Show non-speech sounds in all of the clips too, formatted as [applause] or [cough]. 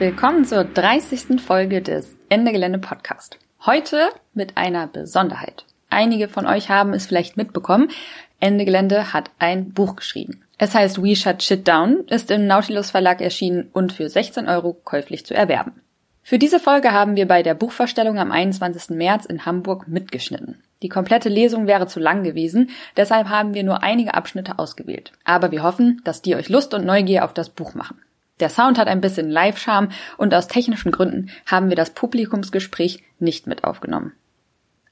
Willkommen zur 30. Folge des Ende Gelände Podcast. Heute mit einer Besonderheit. Einige von euch haben es vielleicht mitbekommen. Ende Gelände hat ein Buch geschrieben. Es heißt We Shut Shit Down, ist im Nautilus Verlag erschienen und für 16 Euro käuflich zu erwerben. Für diese Folge haben wir bei der Buchvorstellung am 21. März in Hamburg mitgeschnitten. Die komplette Lesung wäre zu lang gewesen, deshalb haben wir nur einige Abschnitte ausgewählt. Aber wir hoffen, dass die euch Lust und Neugier auf das Buch machen. Der Sound hat ein bisschen Live-Charme und aus technischen Gründen haben wir das Publikumsgespräch nicht mit aufgenommen.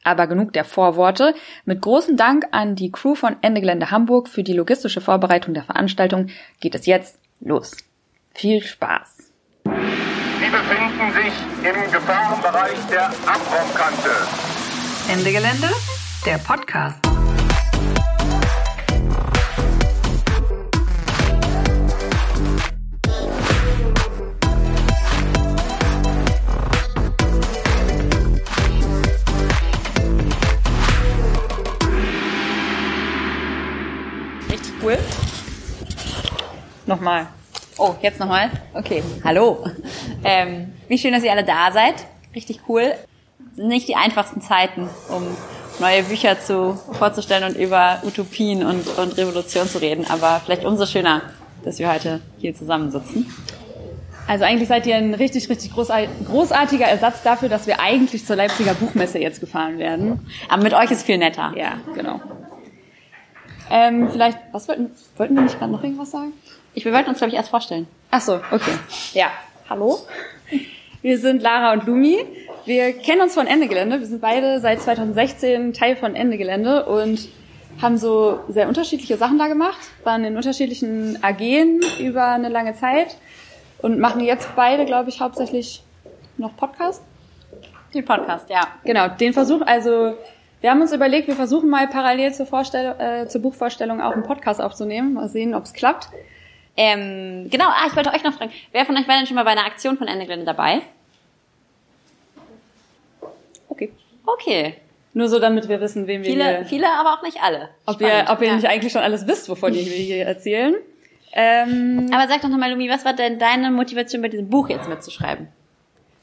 Aber genug der Vorworte. Mit großem Dank an die Crew von Ende Gelände Hamburg für die logistische Vorbereitung der Veranstaltung geht es jetzt los. Viel Spaß! Sie befinden sich im Gefahrenbereich der Abraumkante. Ende Gelände, der Podcast. Cool. Nochmal. Oh, jetzt nochmal? Okay, hallo. Ähm, wie schön, dass ihr alle da seid. Richtig cool. Sind nicht die einfachsten Zeiten, um neue Bücher zu, vorzustellen und über Utopien und, und Revolution zu reden, aber vielleicht umso schöner, dass wir heute hier zusammensitzen. Also eigentlich seid ihr ein richtig, richtig großartiger Ersatz dafür, dass wir eigentlich zur Leipziger Buchmesse jetzt gefahren werden. Aber mit euch ist viel netter. Ja, genau. Ähm, vielleicht, was wollten, wollten wir nicht gerade noch irgendwas sagen? Ich, wir wollten uns, glaube ich, erst vorstellen. Ach so, okay. Ja, hallo. Wir sind Lara und Lumi. Wir kennen uns von Ende Gelände. Wir sind beide seit 2016 Teil von Ende Gelände und haben so sehr unterschiedliche Sachen da gemacht, waren in unterschiedlichen AGen über eine lange Zeit und machen jetzt beide, glaube ich, hauptsächlich noch Podcast. Den Podcast, ja. Genau, den Versuch, also wir haben uns überlegt, wir versuchen mal parallel zur, Vorstell äh, zur Buchvorstellung auch einen Podcast aufzunehmen. Mal sehen, ob es klappt. Ähm, genau, ah, ich wollte euch noch fragen, wer von euch war denn schon mal bei einer Aktion von Ende Gelände dabei? Okay. Okay. Nur so, damit wir wissen, wem wir Viele, hier, viele, aber auch nicht alle. ob wir, Spannend, ob ihr ja. nicht eigentlich schon alles wisst, wovon wir hier [laughs] erzählen. Ähm, Aber sag doch nochmal, Lumi, was war denn deine Motivation bei diesem Buch jetzt mitzuschreiben?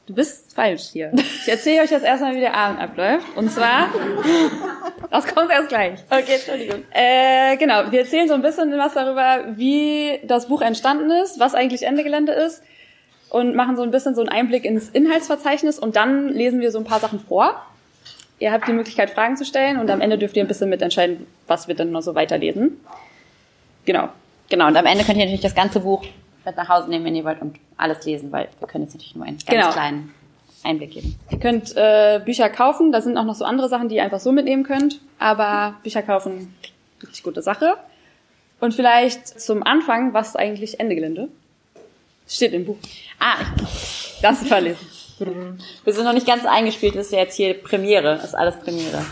Du bist falsch hier. Ich erzähle euch jetzt erstmal, wie der Abend abläuft. Und zwar, [laughs] das kommt erst gleich. Okay, Entschuldigung. Äh, genau, wir erzählen so ein bisschen was darüber, wie das Buch entstanden ist, was eigentlich Ende Gelände ist und machen so ein bisschen so einen Einblick ins Inhaltsverzeichnis und dann lesen wir so ein paar Sachen vor. Ihr habt die Möglichkeit, Fragen zu stellen und am Ende dürft ihr ein bisschen mitentscheiden, was wir dann noch so weiterlesen. Genau. Genau, und am Ende könnt ihr natürlich das ganze Buch mit nach Hause nehmen, wenn ihr wollt, und alles lesen, weil wir können jetzt natürlich nur einen ganz Genau. kleinen Einblick geben. Ihr könnt äh, Bücher kaufen, da sind auch noch so andere Sachen, die ihr einfach so mitnehmen könnt. Aber Bücher kaufen, richtig gute Sache. Und vielleicht zum Anfang, was ist eigentlich Ende Gelände? Steht im Buch. Ah, Das verlesen. [laughs] wir sind noch nicht ganz eingespielt, das ist ja jetzt hier Premiere, das ist alles Premiere.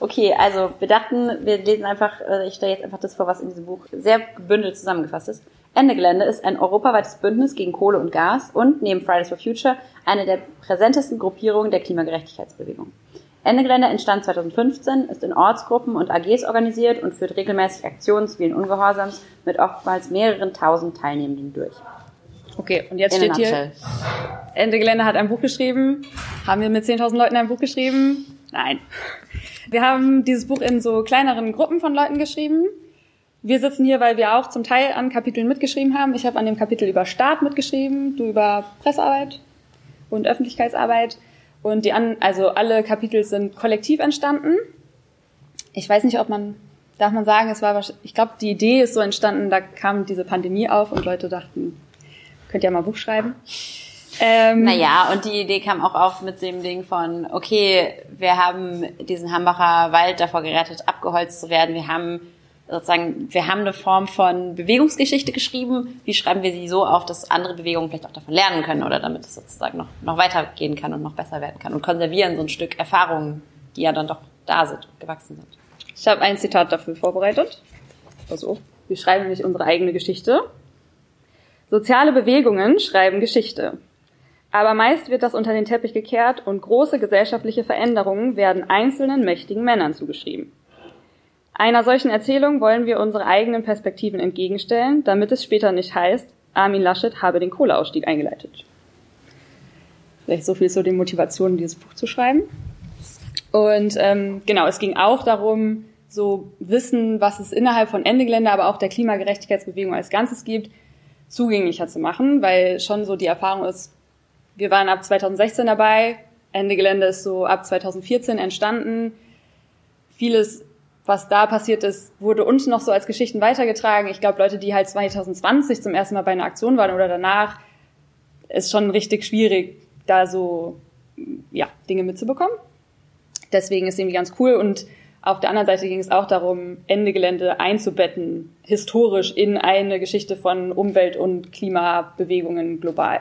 Okay, also wir dachten, wir lesen einfach, äh, ich stelle jetzt einfach das vor, was in diesem Buch sehr gebündelt zusammengefasst ist. Ende Gelände ist ein europaweites Bündnis gegen Kohle und Gas und neben Fridays for Future eine der präsentesten Gruppierungen der Klimagerechtigkeitsbewegung. Ende Gelände entstand 2015, ist in Ortsgruppen und AGs organisiert und führt regelmäßig Aktionen zivilen Ungehorsams mit oftmals mehreren tausend Teilnehmenden durch. Okay, und jetzt In steht hier. Ende Gelände hat ein Buch geschrieben. Haben wir mit 10.000 Leuten ein Buch geschrieben? Nein. Wir haben dieses Buch in so kleineren Gruppen von Leuten geschrieben. Wir sitzen hier, weil wir auch zum Teil an Kapiteln mitgeschrieben haben. Ich habe an dem Kapitel über Staat mitgeschrieben, du über Pressearbeit und Öffentlichkeitsarbeit. Und die an, also alle Kapitel sind kollektiv entstanden. Ich weiß nicht, ob man, darf man sagen, es war ich glaube, die Idee ist so entstanden, da kam diese Pandemie auf und Leute dachten, könnt ihr mal ein Buch schreiben. Ähm, Naja, und die Idee kam auch auf mit dem Ding von, okay, wir haben diesen Hambacher Wald davor gerettet, abgeholzt zu werden. Wir haben sozusagen, wir haben eine Form von Bewegungsgeschichte geschrieben. Wie schreiben wir sie so auf, dass andere Bewegungen vielleicht auch davon lernen können oder damit es sozusagen noch, noch weitergehen kann und noch besser werden kann und konservieren so ein Stück Erfahrungen, die ja dann doch da sind, gewachsen sind. Ich habe ein Zitat dafür vorbereitet. Auf. Wir schreiben nämlich unsere eigene Geschichte. Soziale Bewegungen schreiben Geschichte. Aber meist wird das unter den Teppich gekehrt und große gesellschaftliche Veränderungen werden einzelnen mächtigen Männern zugeschrieben. Einer solchen Erzählung wollen wir unsere eigenen Perspektiven entgegenstellen, damit es später nicht heißt, Armin Laschet habe den Kohleausstieg eingeleitet. Vielleicht so viel zu den Motivationen, dieses Buch zu schreiben. Und ähm, genau, es ging auch darum, so Wissen, was es innerhalb von Ende Gelände, aber auch der Klimagerechtigkeitsbewegung als Ganzes gibt, zugänglicher zu machen, weil schon so die Erfahrung ist, wir waren ab 2016 dabei, Ende Gelände ist so ab 2014 entstanden. Vieles, was da passiert ist, wurde uns noch so als Geschichten weitergetragen. Ich glaube, Leute, die halt 2020 zum ersten Mal bei einer Aktion waren oder danach, ist schon richtig schwierig, da so ja, Dinge mitzubekommen. Deswegen ist irgendwie ganz cool und auf der anderen Seite ging es auch darum, Ende Gelände einzubetten, historisch in eine Geschichte von Umwelt- und Klimabewegungen global.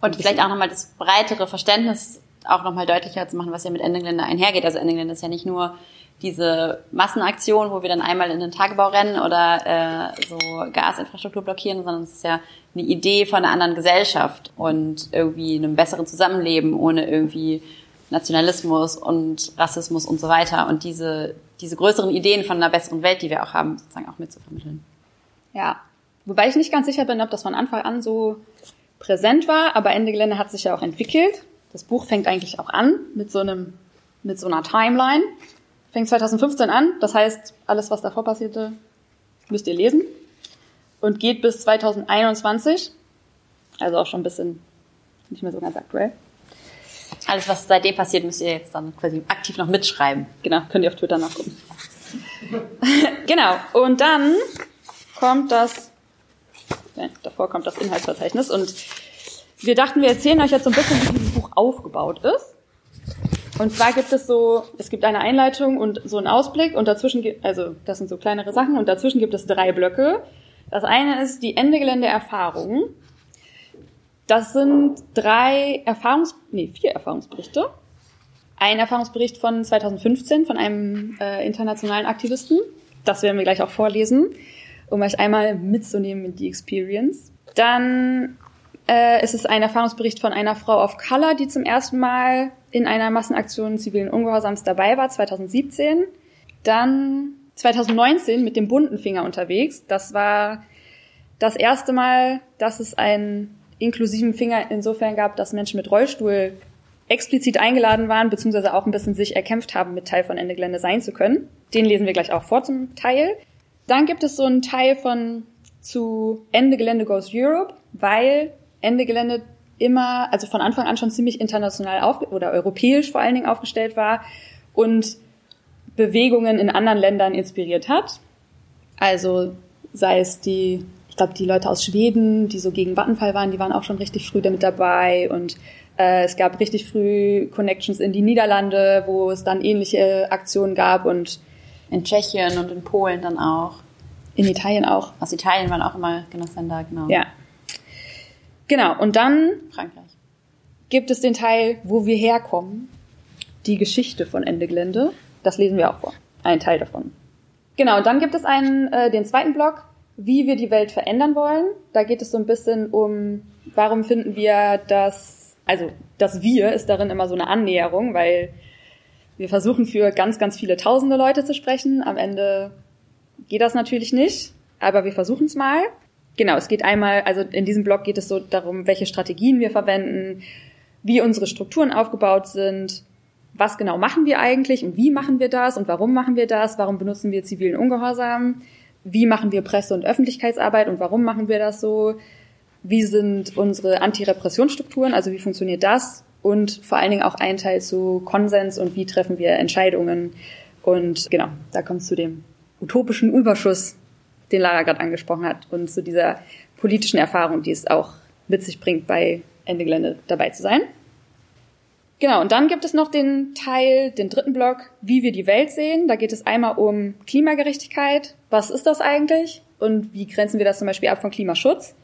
Und vielleicht auch nochmal das breitere Verständnis auch nochmal deutlicher zu machen, was ja mit Ende Gelände einhergeht. Also Ende Gelände ist ja nicht nur diese Massenaktion, wo wir dann einmal in den Tagebau rennen oder äh, so Gasinfrastruktur blockieren, sondern es ist ja eine Idee von einer anderen Gesellschaft und irgendwie einem besseren Zusammenleben ohne irgendwie Nationalismus und Rassismus und so weiter und diese, diese größeren Ideen von einer besseren Welt, die wir auch haben, sozusagen auch mitzuvermitteln. Ja, wobei ich nicht ganz sicher bin, ob das von Anfang an so präsent war, aber Ende Gelände hat sich ja auch entwickelt. Das Buch fängt eigentlich auch an mit so einem, mit so einer Timeline. Fängt 2015 an, das heißt, alles, was davor passierte, müsst ihr lesen. Und geht bis 2021. Also auch schon ein bisschen nicht mehr so ganz aktuell. Alles, was seitdem passiert, müsst ihr jetzt dann quasi aktiv noch mitschreiben. Genau, könnt ihr auf Twitter nachgucken. [laughs] genau, und dann kommt das, ja, davor kommt das Inhaltsverzeichnis und wir dachten, wir erzählen euch jetzt so ein bisschen, wie dieses Buch aufgebaut ist. Und zwar gibt es so, es gibt eine Einleitung und so einen Ausblick und dazwischen, gibt, also das sind so kleinere Sachen und dazwischen gibt es drei Blöcke. Das eine ist die Ende-Gelände-Erfahrung. Das sind drei Erfahrungs, nee, vier Erfahrungsberichte. Ein Erfahrungsbericht von 2015 von einem äh, internationalen Aktivisten. Das werden wir gleich auch vorlesen, um euch einmal mitzunehmen in die Experience. Dann äh, ist es ein Erfahrungsbericht von einer Frau of Color, die zum ersten Mal in einer Massenaktion zivilen Ungehorsams dabei war, 2017. Dann 2019 mit dem bunten Finger unterwegs. Das war das erste Mal, dass es einen inklusiven Finger insofern gab, dass Menschen mit Rollstuhl explizit eingeladen waren, beziehungsweise auch ein bisschen sich erkämpft haben, mit Teil von Ende Gelände sein zu können. Den lesen wir gleich auch vor zum Teil. Dann gibt es so einen Teil von zu Ende Gelände Goes Europe, weil Ende Gelände immer, also von Anfang an schon ziemlich international auf, oder europäisch vor allen Dingen aufgestellt war und Bewegungen in anderen Ländern inspiriert hat. Also sei es die ich glaube, die Leute aus Schweden, die so gegen Vattenfall waren, die waren auch schon richtig früh damit dabei und äh, es gab richtig früh Connections in die Niederlande, wo es dann ähnliche Aktionen gab und in Tschechien und in Polen dann auch. In Italien auch. Aus Italien waren auch immer Genossen da, genau. Ja. Genau, und dann Frankreich. gibt es den Teil, wo wir herkommen, die Geschichte von Ende Gelände. Das lesen wir auch vor. Ein Teil davon. Genau, und dann gibt es einen, äh, den zweiten Block, wie wir die Welt verändern wollen. Da geht es so ein bisschen um, warum finden wir das, also das Wir ist darin immer so eine Annäherung, weil wir versuchen für ganz, ganz viele tausende Leute zu sprechen. Am Ende geht das natürlich nicht, aber wir versuchen es mal. Genau, es geht einmal, also in diesem Blog geht es so darum, welche Strategien wir verwenden, wie unsere Strukturen aufgebaut sind, was genau machen wir eigentlich und wie machen wir das und warum machen wir das, warum benutzen wir zivilen Ungehorsam, wie machen wir Presse- und Öffentlichkeitsarbeit und warum machen wir das so? Wie sind unsere Antirepressionsstrukturen, also wie funktioniert das? Und vor allen Dingen auch ein Teil zu Konsens und wie treffen wir Entscheidungen. Und genau, da kommt es zu dem utopischen Überschuss, den Lara gerade angesprochen hat, und zu dieser politischen Erfahrung, die es auch mit sich bringt, bei Ende Gelände dabei zu sein. Genau, und dann gibt es noch den Teil, den dritten Block, wie wir die Welt sehen. Da geht es einmal um Klimagerechtigkeit. Was ist das eigentlich? Und wie grenzen wir das zum Beispiel ab von Klimaschutz?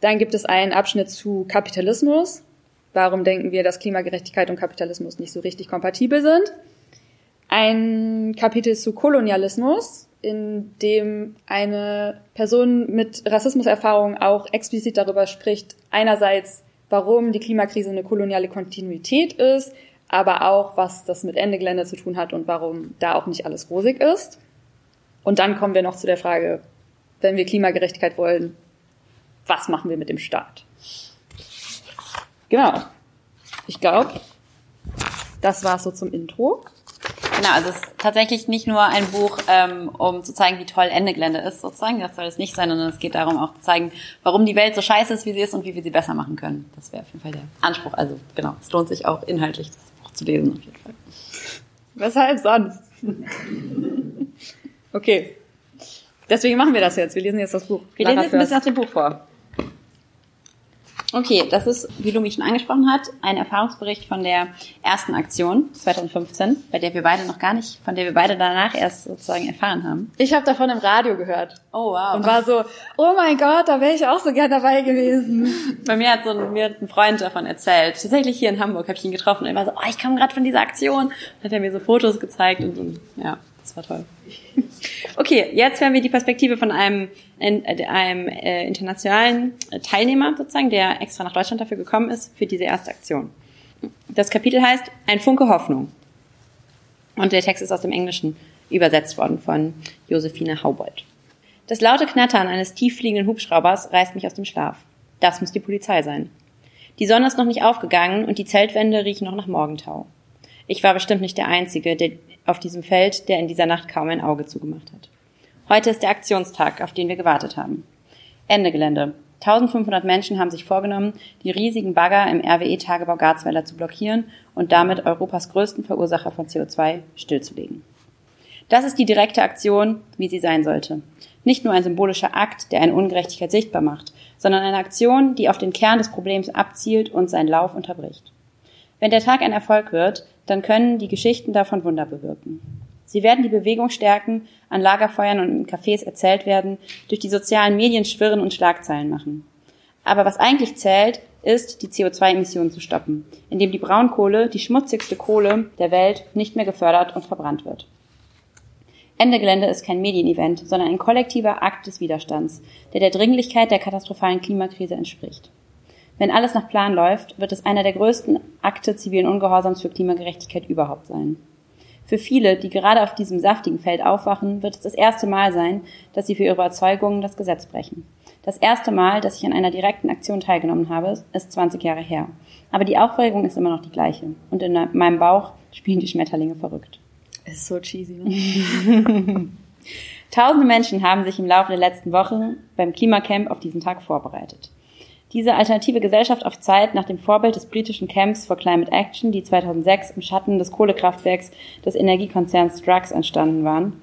Dann gibt es einen Abschnitt zu Kapitalismus. Warum denken wir, dass Klimagerechtigkeit und Kapitalismus nicht so richtig kompatibel sind? Ein Kapitel zu Kolonialismus, in dem eine Person mit Rassismuserfahrung auch explizit darüber spricht, einerseits warum die Klimakrise eine koloniale Kontinuität ist, aber auch, was das mit Ende Gelände zu tun hat und warum da auch nicht alles rosig ist. Und dann kommen wir noch zu der Frage, wenn wir Klimagerechtigkeit wollen, was machen wir mit dem Staat? Genau. Ich glaube, das war's so zum Intro. Genau, also es ist tatsächlich nicht nur ein Buch, ähm, um zu zeigen, wie toll Ende Gelände ist, sozusagen. Das soll es nicht sein, sondern es geht darum, auch zu zeigen, warum die Welt so scheiße ist, wie sie ist und wie wir sie besser machen können. Das wäre auf jeden Fall der Anspruch. Also genau, es lohnt sich auch inhaltlich, das Buch zu lesen auf jeden Fall. Weshalb sonst? okay. Deswegen machen wir das jetzt. Wir lesen jetzt das Buch. Wir lesen jetzt ein bisschen aus dem Buch vor. Okay, das ist, wie Lumi schon angesprochen hat, ein Erfahrungsbericht von der ersten Aktion 2015, bei der wir beide noch gar nicht, von der wir beide danach erst sozusagen erfahren haben. Ich habe davon im Radio gehört. Oh wow. Und war so, oh mein Gott, da wäre ich auch so gern dabei gewesen. Bei mir hat so ein, mir hat ein Freund davon erzählt. Tatsächlich hier in Hamburg habe ich ihn getroffen und er war so, oh, ich komme gerade von dieser Aktion. Und hat er mir so Fotos gezeigt und, und ja, das war toll. [laughs] Okay, jetzt hören wir die Perspektive von einem, einem äh, internationalen Teilnehmer sozusagen, der extra nach Deutschland dafür gekommen ist, für diese erste Aktion. Das Kapitel heißt Ein Funke Hoffnung. Und der Text ist aus dem Englischen übersetzt worden von Josephine Haubold. Das laute Knattern eines tieffliegenden Hubschraubers reißt mich aus dem Schlaf. Das muss die Polizei sein. Die Sonne ist noch nicht aufgegangen und die Zeltwände riechen noch nach Morgentau. Ich war bestimmt nicht der Einzige, der auf diesem Feld, der in dieser Nacht kaum ein Auge zugemacht hat. Heute ist der Aktionstag, auf den wir gewartet haben. Ende Gelände. 1500 Menschen haben sich vorgenommen, die riesigen Bagger im RWE-Tagebau Garzweiler zu blockieren und damit Europas größten Verursacher von CO2 stillzulegen. Das ist die direkte Aktion, wie sie sein sollte. Nicht nur ein symbolischer Akt, der eine Ungerechtigkeit sichtbar macht, sondern eine Aktion, die auf den Kern des Problems abzielt und seinen Lauf unterbricht. Wenn der Tag ein Erfolg wird, dann können die Geschichten davon Wunder bewirken. Sie werden die Bewegung stärken, an Lagerfeuern und in Cafés erzählt werden, durch die sozialen Medien schwirren und Schlagzeilen machen. Aber was eigentlich zählt, ist, die CO2-Emissionen zu stoppen, indem die Braunkohle, die schmutzigste Kohle der Welt, nicht mehr gefördert und verbrannt wird. Ende Gelände ist kein Medienevent, sondern ein kollektiver Akt des Widerstands, der der Dringlichkeit der katastrophalen Klimakrise entspricht. Wenn alles nach Plan läuft, wird es einer der größten Akte zivilen Ungehorsams für Klimagerechtigkeit überhaupt sein. Für viele, die gerade auf diesem saftigen Feld aufwachen, wird es das erste Mal sein, dass sie für ihre Überzeugungen das Gesetz brechen. Das erste Mal, dass ich an einer direkten Aktion teilgenommen habe, ist 20 Jahre her. Aber die Aufregung ist immer noch die gleiche. Und in meinem Bauch spielen die Schmetterlinge verrückt. Ist so cheesy, ne? [laughs] Tausende Menschen haben sich im Laufe der letzten Wochen beim Klimacamp auf diesen Tag vorbereitet. Diese alternative Gesellschaft auf Zeit nach dem Vorbild des britischen Camps for Climate Action, die 2006 im Schatten des Kohlekraftwerks des Energiekonzerns Drugs entstanden waren,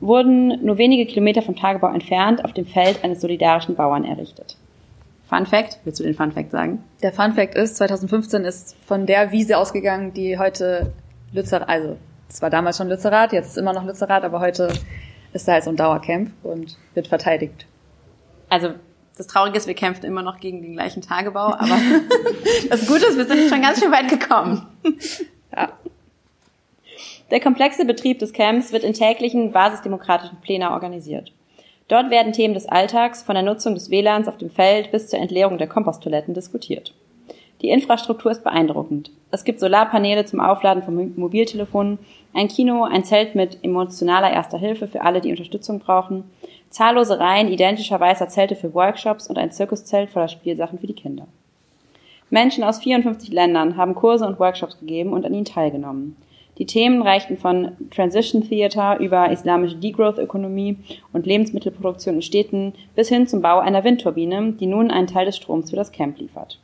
wurden nur wenige Kilometer vom Tagebau entfernt auf dem Feld eines solidarischen Bauern errichtet. Fun Fact, willst du den Fun Fact sagen? Der Fun Fact ist, 2015 ist von der Wiese ausgegangen, die heute Lützerath, also es war damals schon Lützerath, jetzt ist immer noch Lützerath, aber heute ist da halt so ein Dauercamp und wird verteidigt. Also das Traurige ist, wir kämpfen immer noch gegen den gleichen Tagebau, aber [laughs] das Gute ist, wir sind schon ganz schön weit gekommen. Ja. Der komplexe Betrieb des Camps wird in täglichen basisdemokratischen Plänen organisiert. Dort werden Themen des Alltags von der Nutzung des WLANs auf dem Feld bis zur Entleerung der Komposttoiletten diskutiert. Die Infrastruktur ist beeindruckend. Es gibt Solarpaneele zum Aufladen von Mobiltelefonen, ein Kino, ein Zelt mit emotionaler Erster Hilfe für alle, die Unterstützung brauchen, zahllose Reihen identischer weißer Zelte für Workshops und ein Zirkuszelt voller Spielsachen für die Kinder. Menschen aus 54 Ländern haben Kurse und Workshops gegeben und an ihnen teilgenommen. Die Themen reichten von Transition Theater über islamische Degrowth-Ökonomie und Lebensmittelproduktion in Städten bis hin zum Bau einer Windturbine, die nun einen Teil des Stroms für das Camp liefert.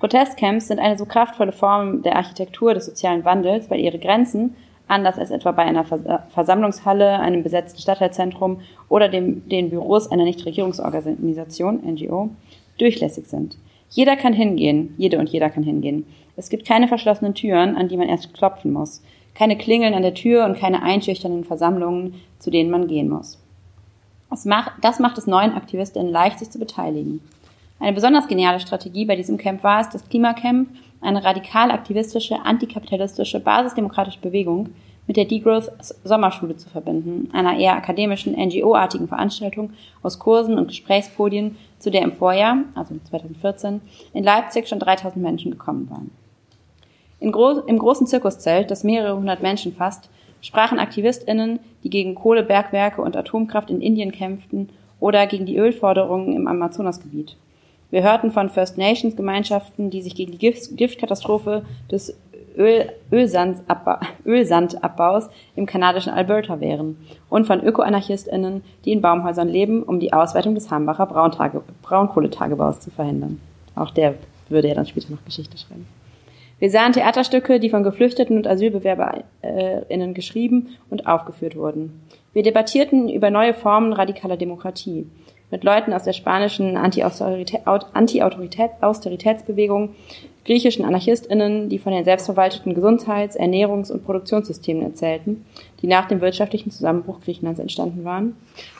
Protestcamps sind eine so kraftvolle Form der Architektur des sozialen Wandels, weil ihre Grenzen anders als etwa bei einer Versammlungshalle, einem besetzten Stadtteilzentrum oder dem, den Büros einer Nichtregierungsorganisation, NGO, durchlässig sind. Jeder kann hingehen, jede und jeder kann hingehen. Es gibt keine verschlossenen Türen, an die man erst klopfen muss, keine Klingeln an der Tür und keine einschüchternden Versammlungen, zu denen man gehen muss. Das macht, das macht es neuen Aktivistinnen leicht, sich zu beteiligen. Eine besonders geniale Strategie bei diesem Camp war es, das Klimacamp eine radikal aktivistische, antikapitalistische, basisdemokratische Bewegung mit der Degrowth Sommerschule zu verbinden, einer eher akademischen, NGO-artigen Veranstaltung aus Kursen und Gesprächspodien, zu der im Vorjahr, also 2014, in Leipzig schon 3000 Menschen gekommen waren. Gro Im großen Zirkuszelt, das mehrere hundert Menschen fasst, sprachen AktivistInnen, die gegen Kohlebergwerke und Atomkraft in Indien kämpften oder gegen die Ölforderungen im Amazonasgebiet. Wir hörten von First Nations Gemeinschaften, die sich gegen die Gift Giftkatastrophe des Öl Ölsandabbau Ölsandabbaus im kanadischen Alberta wehren und von Ökoanarchistinnen, die in Baumhäusern leben, um die Ausweitung des Hambacher Brauntage Braunkohletagebaus zu verhindern. Auch der würde ja dann später noch Geschichte schreiben. Wir sahen Theaterstücke, die von Geflüchteten und AsylbewerberInnen geschrieben und aufgeführt wurden. Wir debattierten über neue Formen radikaler Demokratie mit Leuten aus der spanischen Anti-Austeritätsbewegung, griechischen AnarchistInnen, die von den selbstverwalteten Gesundheits-, Ernährungs- und Produktionssystemen erzählten, die nach dem wirtschaftlichen Zusammenbruch Griechenlands entstanden waren,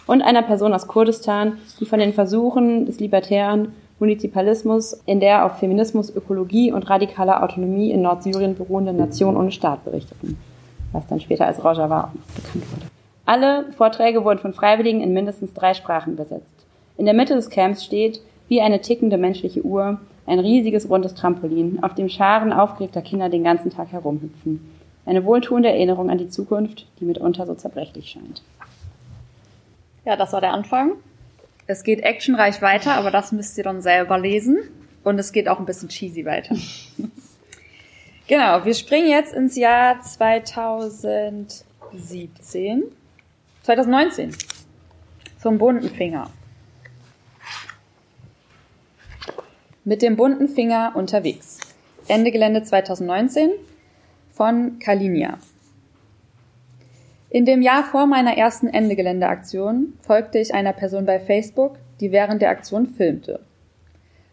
und einer Person aus Kurdistan, die von den Versuchen des libertären Munizipalismus in der auf Feminismus, Ökologie und radikaler Autonomie in Nordsyrien beruhenden Nation ohne Staat berichteten, was dann später als Rojava bekannt wurde. Alle Vorträge wurden von Freiwilligen in mindestens drei Sprachen übersetzt. In der Mitte des Camps steht, wie eine tickende menschliche Uhr, ein riesiges rundes Trampolin, auf dem Scharen aufgeregter Kinder den ganzen Tag herumhüpfen. Eine wohltuende Erinnerung an die Zukunft, die mitunter so zerbrechlich scheint. Ja, das war der Anfang. Es geht actionreich weiter, aber das müsst ihr dann selber lesen. Und es geht auch ein bisschen cheesy weiter. [laughs] genau, wir springen jetzt ins Jahr 2017. 2019. Zum bunten Finger. Mit dem bunten Finger unterwegs. Ende Gelände 2019 von Kalinia. In dem Jahr vor meiner ersten Ende Gelände-Aktion folgte ich einer Person bei Facebook, die während der Aktion filmte.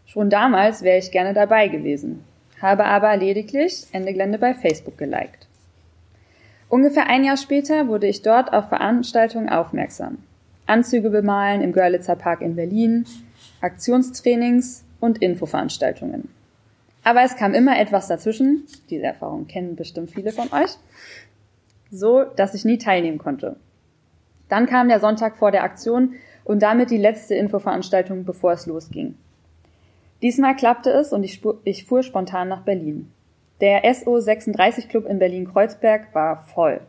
Schon damals wäre ich gerne dabei gewesen, habe aber lediglich Ende Gelände bei Facebook geliked. Ungefähr ein Jahr später wurde ich dort auf Veranstaltungen aufmerksam. Anzüge bemalen im Görlitzer Park in Berlin, Aktionstrainings, und Infoveranstaltungen. Aber es kam immer etwas dazwischen, diese Erfahrung kennen bestimmt viele von euch, so dass ich nie teilnehmen konnte. Dann kam der Sonntag vor der Aktion und damit die letzte Infoveranstaltung, bevor es losging. Diesmal klappte es und ich, ich fuhr spontan nach Berlin. Der SO36 Club in Berlin-Kreuzberg war voll.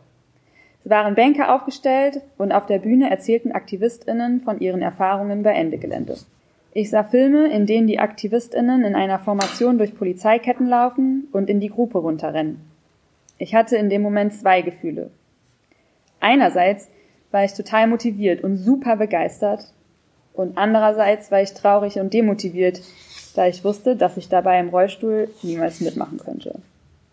Es waren Bänke aufgestellt und auf der Bühne erzählten AktivistInnen von ihren Erfahrungen bei Ende Gelände. Ich sah Filme, in denen die AktivistInnen in einer Formation durch Polizeiketten laufen und in die Gruppe runterrennen. Ich hatte in dem Moment zwei Gefühle. Einerseits war ich total motiviert und super begeistert und andererseits war ich traurig und demotiviert, da ich wusste, dass ich dabei im Rollstuhl niemals mitmachen könnte.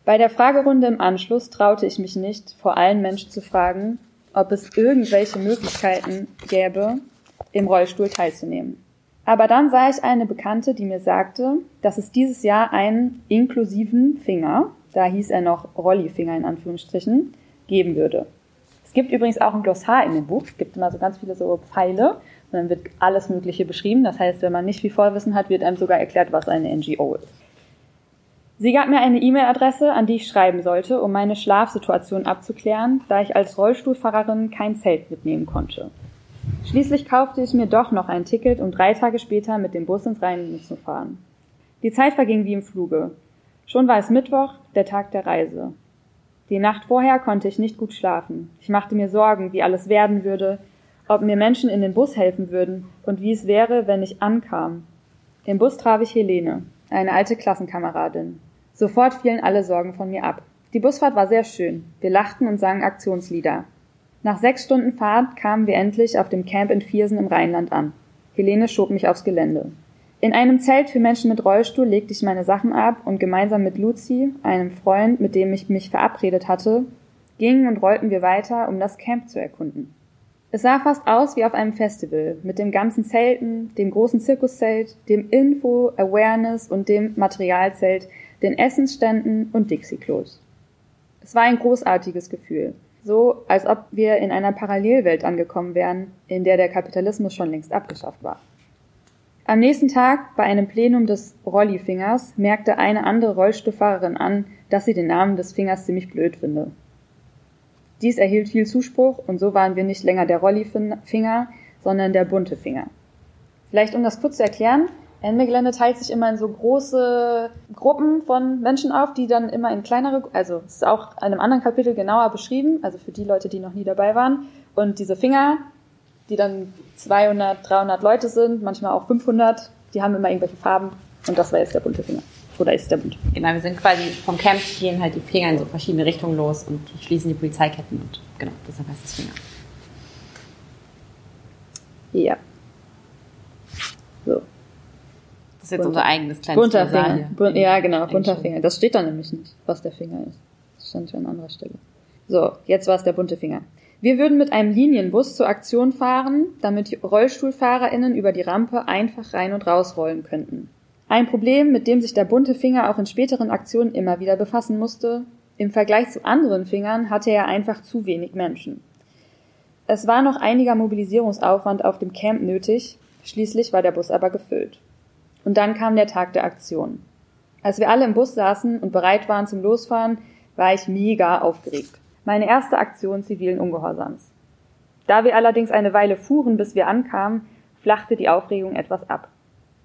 Bei der Fragerunde im Anschluss traute ich mich nicht, vor allen Menschen zu fragen, ob es irgendwelche Möglichkeiten gäbe, im Rollstuhl teilzunehmen. Aber dann sah ich eine Bekannte, die mir sagte, dass es dieses Jahr einen inklusiven Finger, da hieß er noch Rollifinger in Anführungsstrichen, geben würde. Es gibt übrigens auch ein Glossar in dem Buch. Es gibt immer so ganz viele so Pfeile und dann wird alles Mögliche beschrieben. Das heißt, wenn man nicht viel Vorwissen hat, wird einem sogar erklärt, was eine NGO ist. Sie gab mir eine E-Mail-Adresse, an die ich schreiben sollte, um meine Schlafsituation abzuklären, da ich als Rollstuhlfahrerin kein Zelt mitnehmen konnte. Schließlich kaufte ich mir doch noch ein Ticket, um drei Tage später mit dem Bus ins Rheinland zu fahren. Die Zeit verging wie im Fluge. Schon war es Mittwoch, der Tag der Reise. Die Nacht vorher konnte ich nicht gut schlafen. Ich machte mir Sorgen, wie alles werden würde, ob mir Menschen in den Bus helfen würden und wie es wäre, wenn ich ankam. Im Bus traf ich Helene, eine alte Klassenkameradin. Sofort fielen alle Sorgen von mir ab. Die Busfahrt war sehr schön. Wir lachten und sangen Aktionslieder. Nach sechs Stunden Fahrt kamen wir endlich auf dem Camp in Viersen im Rheinland an. Helene schob mich aufs Gelände. In einem Zelt für Menschen mit Rollstuhl legte ich meine Sachen ab und gemeinsam mit Luzi, einem Freund, mit dem ich mich verabredet hatte, gingen und rollten wir weiter, um das Camp zu erkunden. Es sah fast aus wie auf einem Festival, mit dem ganzen Zelten, dem großen Zirkuszelt, dem Info, Awareness und dem Materialzelt, den Essensständen und Dixie-Klos. Es war ein großartiges Gefühl so als ob wir in einer Parallelwelt angekommen wären, in der der Kapitalismus schon längst abgeschafft war. Am nächsten Tag, bei einem Plenum des Rollifingers, merkte eine andere Rollstuhlfahrerin an, dass sie den Namen des Fingers ziemlich blöd finde. Dies erhielt viel Zuspruch und so waren wir nicht länger der Rollifinger, sondern der bunte Finger. Vielleicht um das kurz zu erklären, Ende-Gelände teilt sich immer in so große Gruppen von Menschen auf, die dann immer in kleinere, also es ist auch in einem anderen Kapitel genauer beschrieben, also für die Leute, die noch nie dabei waren. Und diese Finger, die dann 200, 300 Leute sind, manchmal auch 500, Die haben immer irgendwelche Farben und das war jetzt der bunte Finger. Oder ist der bunte? Genau, wir sind quasi vom Camp gehen halt die Finger in so verschiedene Richtungen los und schließen die Polizeiketten und genau, deshalb heißt es Finger. Ja. So. Das ist jetzt unser eigenes kleines Bunter Finger. Bun ja, genau, Eigentlich bunter schon. Finger. Das steht da nämlich nicht, was der Finger ist. Das stand ja an anderer Stelle. So, jetzt war es der bunte Finger. Wir würden mit einem Linienbus zur Aktion fahren, damit die RollstuhlfahrerInnen über die Rampe einfach rein und rausrollen könnten. Ein Problem, mit dem sich der bunte Finger auch in späteren Aktionen immer wieder befassen musste. Im Vergleich zu anderen Fingern hatte er einfach zu wenig Menschen. Es war noch einiger Mobilisierungsaufwand auf dem Camp nötig, schließlich war der Bus aber gefüllt. Und dann kam der Tag der Aktion. Als wir alle im Bus saßen und bereit waren zum Losfahren, war ich mega aufgeregt. Meine erste Aktion zivilen Ungehorsams. Da wir allerdings eine Weile fuhren, bis wir ankamen, flachte die Aufregung etwas ab.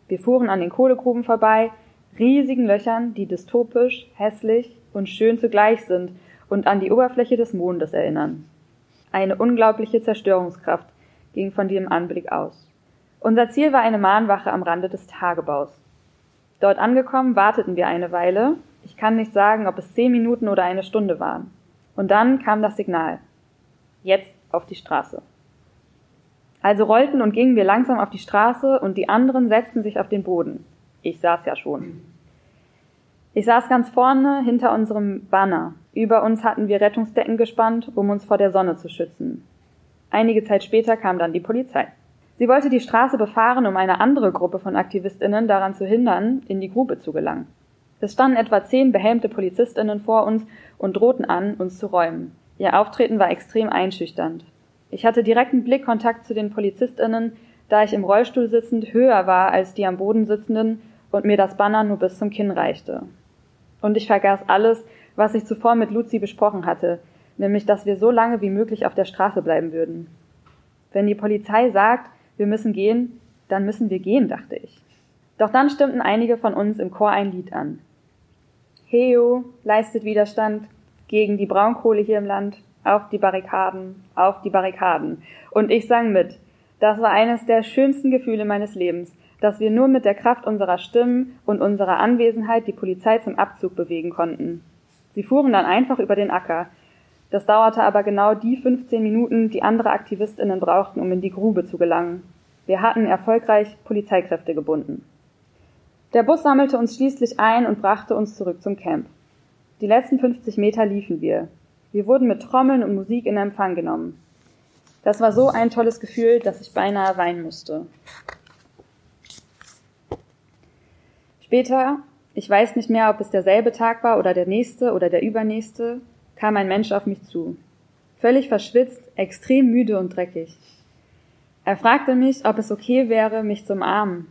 Wir fuhren an den Kohlegruben vorbei, riesigen Löchern, die dystopisch, hässlich und schön zugleich sind und an die Oberfläche des Mondes erinnern. Eine unglaubliche Zerstörungskraft ging von diesem Anblick aus. Unser Ziel war eine Mahnwache am Rande des Tagebaus. Dort angekommen warteten wir eine Weile. Ich kann nicht sagen, ob es zehn Minuten oder eine Stunde waren. Und dann kam das Signal. Jetzt auf die Straße. Also rollten und gingen wir langsam auf die Straße und die anderen setzten sich auf den Boden. Ich saß ja schon. Ich saß ganz vorne hinter unserem Banner. Über uns hatten wir Rettungsdecken gespannt, um uns vor der Sonne zu schützen. Einige Zeit später kam dann die Polizei. Sie wollte die Straße befahren, um eine andere Gruppe von Aktivistinnen daran zu hindern, in die Grube zu gelangen. Es standen etwa zehn behelmte Polizistinnen vor uns und drohten an, uns zu räumen. Ihr Auftreten war extrem einschüchternd. Ich hatte direkten Blickkontakt zu den Polizistinnen, da ich im Rollstuhl sitzend höher war als die am Boden sitzenden und mir das Banner nur bis zum Kinn reichte. Und ich vergaß alles, was ich zuvor mit Luzi besprochen hatte, nämlich dass wir so lange wie möglich auf der Straße bleiben würden. Wenn die Polizei sagt, wir müssen gehen, dann müssen wir gehen, dachte ich. Doch dann stimmten einige von uns im Chor ein Lied an. Heo leistet Widerstand gegen die Braunkohle hier im Land, auf die Barrikaden, auf die Barrikaden. Und ich sang mit. Das war eines der schönsten Gefühle meines Lebens, dass wir nur mit der Kraft unserer Stimmen und unserer Anwesenheit die Polizei zum Abzug bewegen konnten. Sie fuhren dann einfach über den Acker. Das dauerte aber genau die 15 Minuten, die andere Aktivistinnen brauchten, um in die Grube zu gelangen. Wir hatten erfolgreich Polizeikräfte gebunden. Der Bus sammelte uns schließlich ein und brachte uns zurück zum Camp. Die letzten 50 Meter liefen wir. Wir wurden mit Trommeln und Musik in Empfang genommen. Das war so ein tolles Gefühl, dass ich beinahe weinen musste. Später, ich weiß nicht mehr, ob es derselbe Tag war oder der nächste oder der übernächste, kam ein Mensch auf mich zu. Völlig verschwitzt, extrem müde und dreckig. Er fragte mich, ob es okay wäre, mich zu umarmen.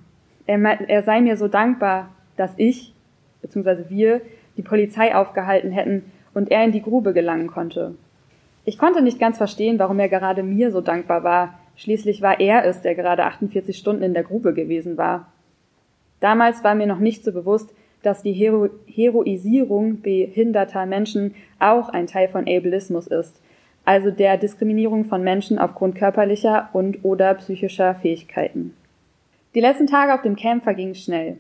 Er, er sei mir so dankbar, dass ich, beziehungsweise wir, die Polizei aufgehalten hätten und er in die Grube gelangen konnte. Ich konnte nicht ganz verstehen, warum er gerade mir so dankbar war. Schließlich war er es, der gerade 48 Stunden in der Grube gewesen war. Damals war mir noch nicht so bewusst, dass die Hero Heroisierung behinderter Menschen auch ein Teil von Ableismus ist, also der Diskriminierung von Menschen aufgrund körperlicher und oder psychischer Fähigkeiten. Die letzten Tage auf dem Camp vergingen schnell.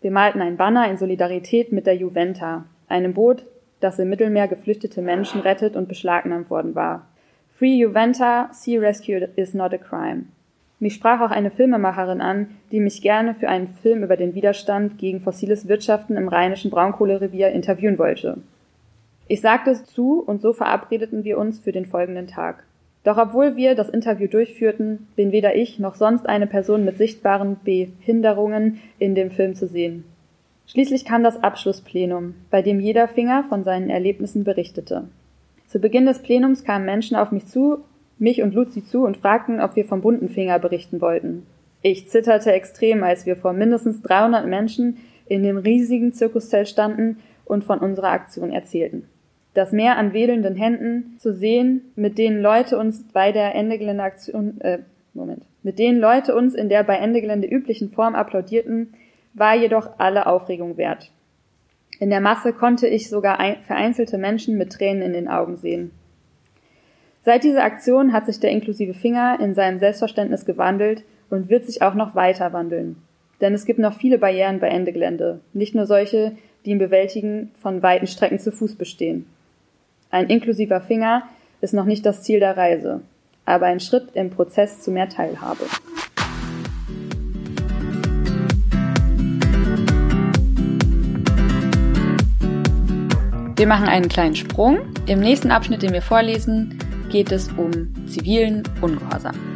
Wir malten ein Banner in Solidarität mit der Juventa, einem Boot, das im Mittelmeer geflüchtete Menschen rettet und beschlagnahmt worden war. Free Juventa, Sea Rescue is not a crime. Mich sprach auch eine Filmemacherin an, die mich gerne für einen Film über den Widerstand gegen fossiles Wirtschaften im rheinischen Braunkohlerevier interviewen wollte. Ich sagte es zu und so verabredeten wir uns für den folgenden Tag. Doch obwohl wir das Interview durchführten, bin weder ich noch sonst eine Person mit sichtbaren Behinderungen in dem Film zu sehen. Schließlich kam das Abschlussplenum, bei dem jeder Finger von seinen Erlebnissen berichtete. Zu Beginn des Plenums kamen Menschen auf mich zu, mich und Luzi zu und fragten, ob wir vom bunten Finger berichten wollten. Ich zitterte extrem, als wir vor mindestens 300 Menschen in dem riesigen Zirkuszelt standen und von unserer Aktion erzählten. Das Meer an wedelnden Händen zu sehen, mit denen Leute uns bei der Ende Gelände Aktion, äh, Moment, mit denen Leute uns in der bei Ende Gelände üblichen Form applaudierten, war jedoch alle Aufregung wert. In der Masse konnte ich sogar ein, vereinzelte Menschen mit Tränen in den Augen sehen. Seit dieser Aktion hat sich der inklusive Finger in seinem Selbstverständnis gewandelt und wird sich auch noch weiter wandeln. Denn es gibt noch viele Barrieren bei Ende Gelände, nicht nur solche, die im Bewältigen von weiten Strecken zu Fuß bestehen. Ein inklusiver Finger ist noch nicht das Ziel der Reise, aber ein Schritt im Prozess zu mehr Teilhabe. Wir machen einen kleinen Sprung. Im nächsten Abschnitt, den wir vorlesen, geht es um zivilen Ungehorsam.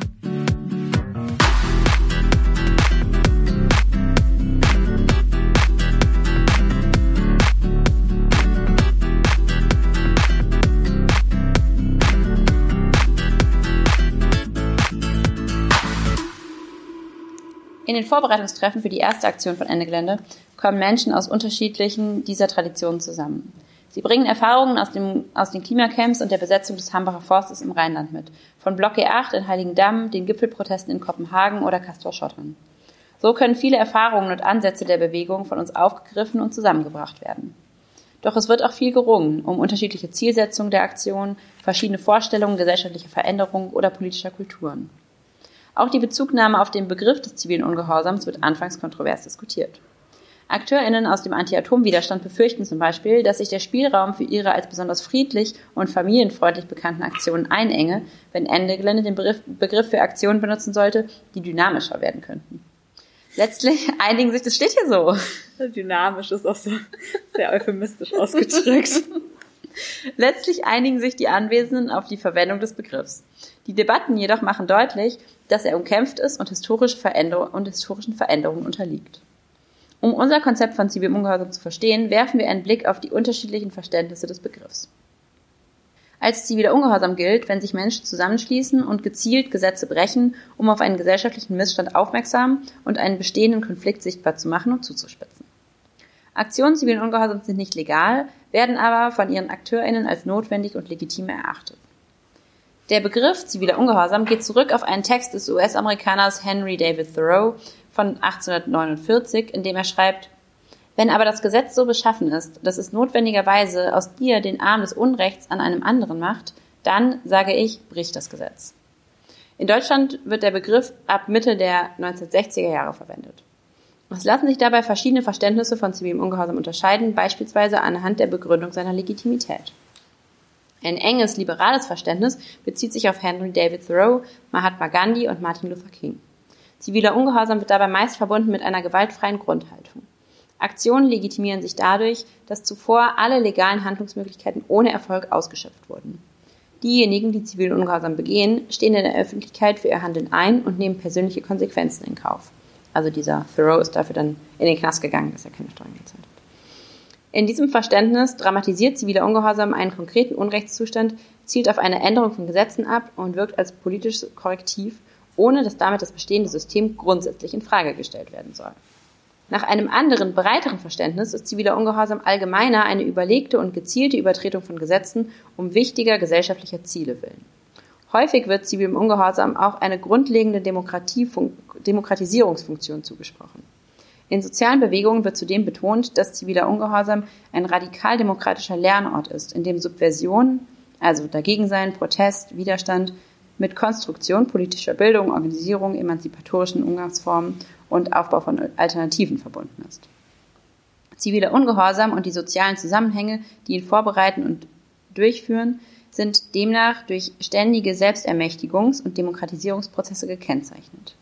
Den Vorbereitungstreffen für die erste Aktion von Ende Gelände kommen Menschen aus unterschiedlichen dieser Traditionen zusammen. Sie bringen Erfahrungen aus, dem, aus den Klimacamps und der Besetzung des Hambacher Forstes im Rheinland mit. Von Block E8 in Heiligendamm, den Gipfelprotesten in Kopenhagen oder Castor-Schottern. So können viele Erfahrungen und Ansätze der Bewegung von uns aufgegriffen und zusammengebracht werden. Doch es wird auch viel gerungen um unterschiedliche Zielsetzungen der Aktion, verschiedene Vorstellungen gesellschaftlicher Veränderung oder politischer Kulturen. Auch die Bezugnahme auf den Begriff des zivilen Ungehorsams wird anfangs kontrovers diskutiert. AkteurInnen aus dem Anti-Atom-Widerstand befürchten zum Beispiel, dass sich der Spielraum für ihre als besonders friedlich und familienfreundlich bekannten Aktionen einenge, wenn Ende Gelände den Begriff für Aktionen benutzen sollte, die dynamischer werden könnten. Letztlich [laughs] einigen sich, das steht hier so. Dynamisch ist auch so sehr euphemistisch ausgedrückt. [laughs] Letztlich einigen sich die Anwesenden auf die Verwendung des Begriffs. Die Debatten jedoch machen deutlich, dass er umkämpft ist und, historische Veränderung, und historischen Veränderungen unterliegt. Um unser Konzept von zivilem Ungehorsam zu verstehen, werfen wir einen Blick auf die unterschiedlichen Verständnisse des Begriffs. Als ziviler Ungehorsam gilt, wenn sich Menschen zusammenschließen und gezielt Gesetze brechen, um auf einen gesellschaftlichen Missstand aufmerksam und einen bestehenden Konflikt sichtbar zu machen und zuzuspitzen. Aktionen zivilen Ungehorsams sind nicht legal, werden aber von ihren AkteurInnen als notwendig und legitim erachtet. Der Begriff ziviler Ungehorsam geht zurück auf einen Text des US-Amerikaners Henry David Thoreau von 1849, in dem er schreibt, wenn aber das Gesetz so beschaffen ist, dass es notwendigerweise aus dir den Arm des Unrechts an einem anderen macht, dann, sage ich, bricht das Gesetz. In Deutschland wird der Begriff ab Mitte der 1960er Jahre verwendet. Es lassen sich dabei verschiedene Verständnisse von zivilem Ungehorsam unterscheiden, beispielsweise anhand der Begründung seiner Legitimität. Ein enges liberales Verständnis bezieht sich auf Henry David Thoreau, Mahatma Gandhi und Martin Luther King. Ziviler Ungehorsam wird dabei meist verbunden mit einer gewaltfreien Grundhaltung. Aktionen legitimieren sich dadurch, dass zuvor alle legalen Handlungsmöglichkeiten ohne Erfolg ausgeschöpft wurden. Diejenigen, die zivilen Ungehorsam begehen, stehen in der Öffentlichkeit für ihr Handeln ein und nehmen persönliche Konsequenzen in Kauf. Also dieser Thoreau ist dafür dann in den Knast gegangen, dass er keine Steuern gezahlt hat. In diesem Verständnis dramatisiert ziviler Ungehorsam einen konkreten Unrechtszustand, zielt auf eine Änderung von Gesetzen ab und wirkt als politisches Korrektiv, ohne dass damit das bestehende System grundsätzlich in Frage gestellt werden soll. Nach einem anderen, breiteren Verständnis ist ziviler Ungehorsam allgemeiner eine überlegte und gezielte Übertretung von Gesetzen um wichtiger gesellschaftlicher Ziele willen. Häufig wird zivilem Ungehorsam auch eine grundlegende Demokratisierungsfunktion zugesprochen. In sozialen Bewegungen wird zudem betont, dass ziviler Ungehorsam ein radikal demokratischer Lernort ist, in dem Subversion, also Dagegensein, Protest, Widerstand, mit Konstruktion politischer Bildung, Organisierung, emanzipatorischen Umgangsformen und Aufbau von Alternativen verbunden ist. Ziviler Ungehorsam und die sozialen Zusammenhänge, die ihn vorbereiten und durchführen, sind demnach durch ständige Selbstermächtigungs- und Demokratisierungsprozesse gekennzeichnet.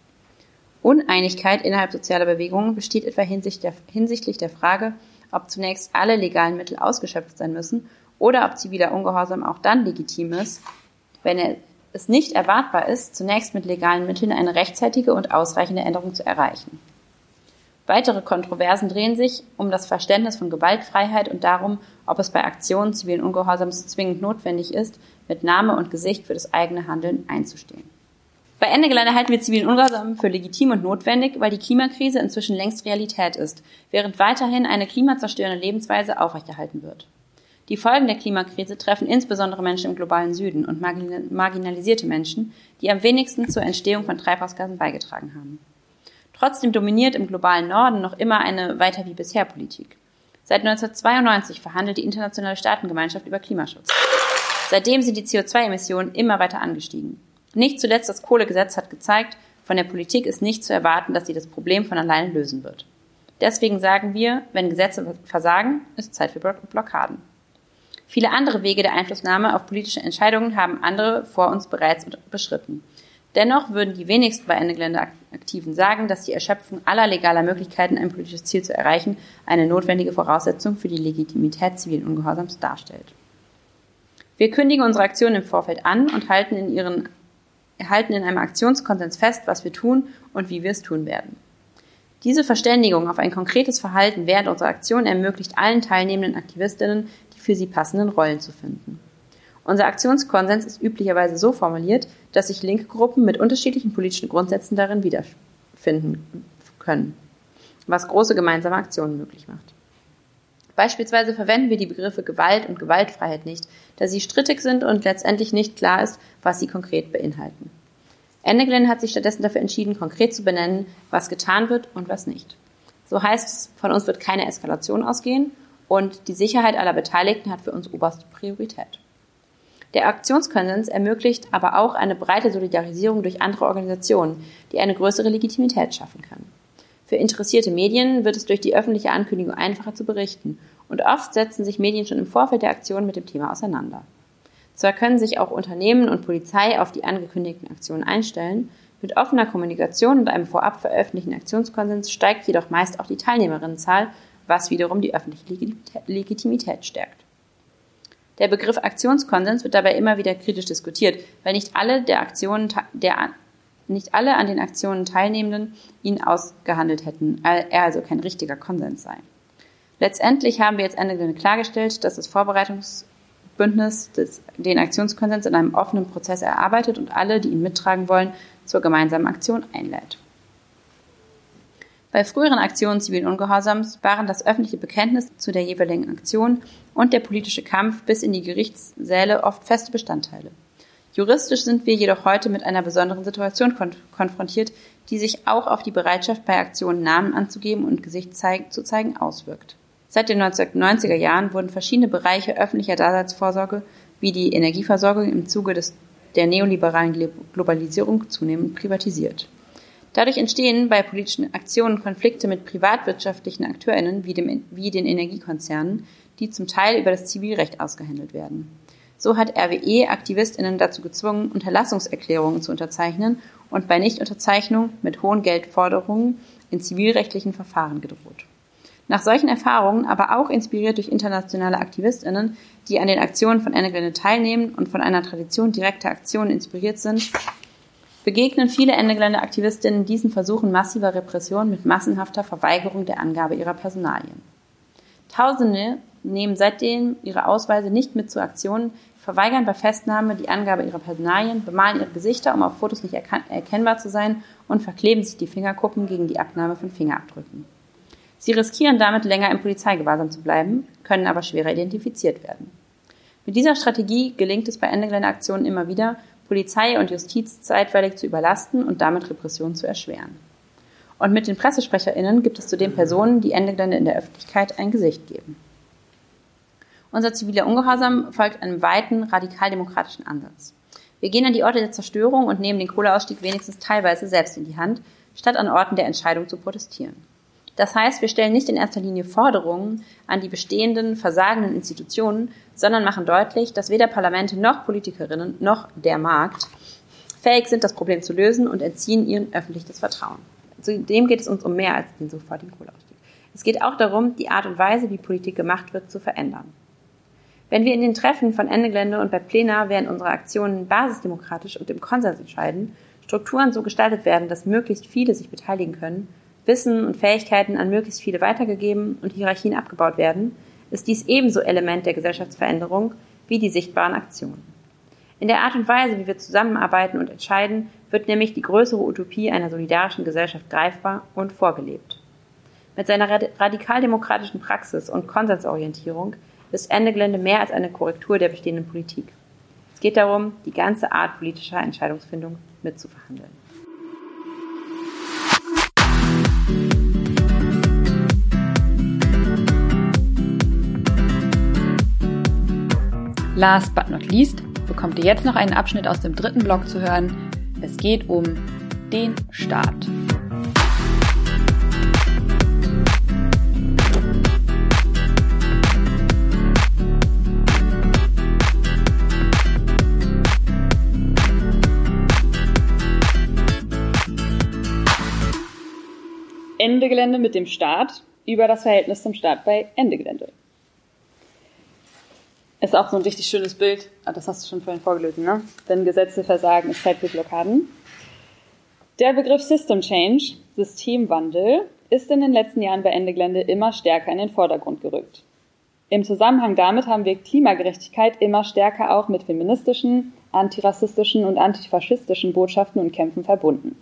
Uneinigkeit innerhalb sozialer Bewegungen besteht etwa hinsichtlich der Frage, ob zunächst alle legalen Mittel ausgeschöpft sein müssen oder ob ziviler Ungehorsam auch dann legitim ist, wenn es nicht erwartbar ist, zunächst mit legalen Mitteln eine rechtzeitige und ausreichende Änderung zu erreichen. Weitere Kontroversen drehen sich um das Verständnis von Gewaltfreiheit und darum, ob es bei Aktionen zivilen Ungehorsams zwingend notwendig ist, mit Name und Gesicht für das eigene Handeln einzustehen. Bei Ende Gelände halten wir zivilen Ungehorsam für legitim und notwendig, weil die Klimakrise inzwischen längst Realität ist, während weiterhin eine klimazerstörende Lebensweise aufrechterhalten wird. Die Folgen der Klimakrise treffen insbesondere Menschen im globalen Süden und marginalisierte Menschen, die am wenigsten zur Entstehung von Treibhausgasen beigetragen haben. Trotzdem dominiert im globalen Norden noch immer eine weiter wie bisher Politik. Seit 1992 verhandelt die internationale Staatengemeinschaft über Klimaschutz. Seitdem sind die CO2-Emissionen immer weiter angestiegen. Nicht zuletzt das Kohlegesetz hat gezeigt, Von der Politik ist nicht zu erwarten, dass sie das Problem von alleine lösen wird. Deswegen sagen wir, wenn Gesetze versagen, ist Zeit für Blockaden. Viele andere Wege der Einflussnahme auf politische Entscheidungen haben andere vor uns bereits beschritten. Dennoch würden die wenigsten bei Ende Gelände Aktiven sagen, dass die Erschöpfung aller legaler Möglichkeiten, ein politisches Ziel zu erreichen, eine notwendige Voraussetzung für die Legitimität zivilen Ungehorsams darstellt. Wir kündigen unsere Aktionen im Vorfeld an und halten in, ihren, halten in einem Aktionskonsens fest, was wir tun und wie wir es tun werden. Diese Verständigung auf ein konkretes Verhalten während unserer Aktion ermöglicht allen teilnehmenden Aktivistinnen, die für sie passenden Rollen zu finden. Unser Aktionskonsens ist üblicherweise so formuliert, dass sich linke Gruppen mit unterschiedlichen politischen Grundsätzen darin wiederfinden können, was große gemeinsame Aktionen möglich macht. Beispielsweise verwenden wir die Begriffe Gewalt und Gewaltfreiheit nicht, da sie strittig sind und letztendlich nicht klar ist, was sie konkret beinhalten. Enneglin hat sich stattdessen dafür entschieden, konkret zu benennen, was getan wird und was nicht. So heißt es, von uns wird keine Eskalation ausgehen und die Sicherheit aller Beteiligten hat für uns oberste Priorität. Der Aktionskonsens ermöglicht aber auch eine breite Solidarisierung durch andere Organisationen, die eine größere Legitimität schaffen kann. Für interessierte Medien wird es durch die öffentliche Ankündigung einfacher zu berichten und oft setzen sich Medien schon im Vorfeld der Aktion mit dem Thema auseinander. Zwar können sich auch Unternehmen und Polizei auf die angekündigten Aktionen einstellen, mit offener Kommunikation und einem vorab veröffentlichten Aktionskonsens steigt jedoch meist auch die Teilnehmerinnenzahl, was wiederum die öffentliche Legitimität stärkt. Der Begriff Aktionskonsens wird dabei immer wieder kritisch diskutiert, weil nicht alle der Aktionen der nicht alle an den Aktionen Teilnehmenden ihn ausgehandelt hätten, er also kein richtiger Konsens sei. Letztendlich haben wir jetzt Ende klargestellt, dass das Vorbereitungs Bündnis des, den Aktionskonsens in einem offenen Prozess erarbeitet und alle, die ihn mittragen wollen, zur gemeinsamen Aktion einlädt. Bei früheren Aktionen zivilen Ungehorsams waren das öffentliche Bekenntnis zu der jeweiligen Aktion und der politische Kampf bis in die Gerichtssäle oft feste Bestandteile. Juristisch sind wir jedoch heute mit einer besonderen Situation konf konfrontiert, die sich auch auf die Bereitschaft bei Aktionen Namen anzugeben und Gesicht zeig zu zeigen auswirkt. Seit den 1990er Jahren wurden verschiedene Bereiche öffentlicher Daseinsvorsorge wie die Energieversorgung im Zuge des, der neoliberalen Globalisierung zunehmend privatisiert. Dadurch entstehen bei politischen Aktionen Konflikte mit privatwirtschaftlichen AkteurInnen wie, dem, wie den Energiekonzernen, die zum Teil über das Zivilrecht ausgehandelt werden. So hat RWE AktivistInnen dazu gezwungen, Unterlassungserklärungen zu unterzeichnen und bei Nichtunterzeichnung mit hohen Geldforderungen in zivilrechtlichen Verfahren gedroht. Nach solchen Erfahrungen, aber auch inspiriert durch internationale AktivistInnen, die an den Aktionen von Ende teilnehmen und von einer Tradition direkter Aktionen inspiriert sind, begegnen viele Ende Aktivistinnen diesen Versuchen massiver Repression mit massenhafter Verweigerung der Angabe ihrer Personalien. Tausende nehmen seitdem ihre Ausweise nicht mit zu Aktionen, verweigern bei Festnahme die Angabe ihrer Personalien, bemalen ihre Gesichter, um auf Fotos nicht erkennbar zu sein und verkleben sich die Fingerkuppen gegen die Abnahme von Fingerabdrücken. Sie riskieren damit länger im Polizeigewahrsam zu bleiben, können aber schwerer identifiziert werden. Mit dieser Strategie gelingt es bei Ende-Gelände-Aktionen immer wieder, Polizei und Justiz zeitweilig zu überlasten und damit Repression zu erschweren. Und mit den PressesprecherInnen gibt es zudem Personen, die Ende in der Öffentlichkeit ein Gesicht geben. Unser ziviler Ungehorsam folgt einem weiten, radikaldemokratischen Ansatz. Wir gehen an die Orte der Zerstörung und nehmen den Kohleausstieg wenigstens teilweise selbst in die Hand, statt an Orten der Entscheidung zu protestieren. Das heißt, wir stellen nicht in erster Linie Forderungen an die bestehenden, versagenden Institutionen, sondern machen deutlich, dass weder Parlamente noch Politikerinnen noch der Markt fähig sind, das Problem zu lösen und entziehen ihnen öffentlich das Vertrauen. Zudem geht es uns um mehr als den sofortigen Kohleausstieg. Es geht auch darum, die Art und Weise, wie Politik gemacht wird, zu verändern. Wenn wir in den Treffen von Ende Gelände und bei Plena während unserer Aktionen basisdemokratisch und im Konsens entscheiden, Strukturen so gestaltet werden, dass möglichst viele sich beteiligen können, Wissen und Fähigkeiten an möglichst viele weitergegeben und Hierarchien abgebaut werden, ist dies ebenso Element der Gesellschaftsveränderung wie die sichtbaren Aktionen. In der Art und Weise, wie wir zusammenarbeiten und entscheiden, wird nämlich die größere Utopie einer solidarischen Gesellschaft greifbar und vorgelebt. Mit seiner radikaldemokratischen Praxis und Konsensorientierung ist Ende Gelände mehr als eine Korrektur der bestehenden Politik. Es geht darum, die ganze Art politischer Entscheidungsfindung mitzuverhandeln. Last but not least bekommt ihr jetzt noch einen Abschnitt aus dem dritten Blog zu hören. Es geht um den Staat. Ende Gelände mit dem Staat über das Verhältnis zum Staat bei Ende Gelände. Ist auch so ein richtig schönes Bild. Ah, das hast du schon vorhin vorgelesen, ne? Wenn Gesetze versagen, ist Zeit für Blockaden. Der Begriff System Change, Systemwandel, ist in den letzten Jahren bei Ende Gelände immer stärker in den Vordergrund gerückt. Im Zusammenhang damit haben wir Klimagerechtigkeit immer stärker auch mit feministischen, antirassistischen und antifaschistischen Botschaften und Kämpfen verbunden.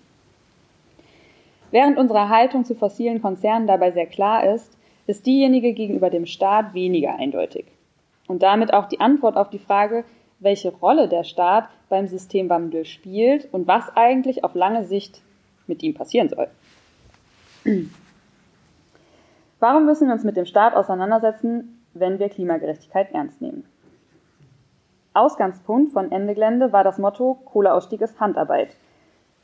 Während unsere Haltung zu fossilen Konzernen dabei sehr klar ist, ist diejenige gegenüber dem Staat weniger eindeutig. Und damit auch die Antwort auf die Frage, welche Rolle der Staat beim Systemwandel spielt und was eigentlich auf lange Sicht mit ihm passieren soll. Warum müssen wir uns mit dem Staat auseinandersetzen, wenn wir Klimagerechtigkeit ernst nehmen? Ausgangspunkt von Ende Gelände war das Motto Kohleausstieg ist Handarbeit.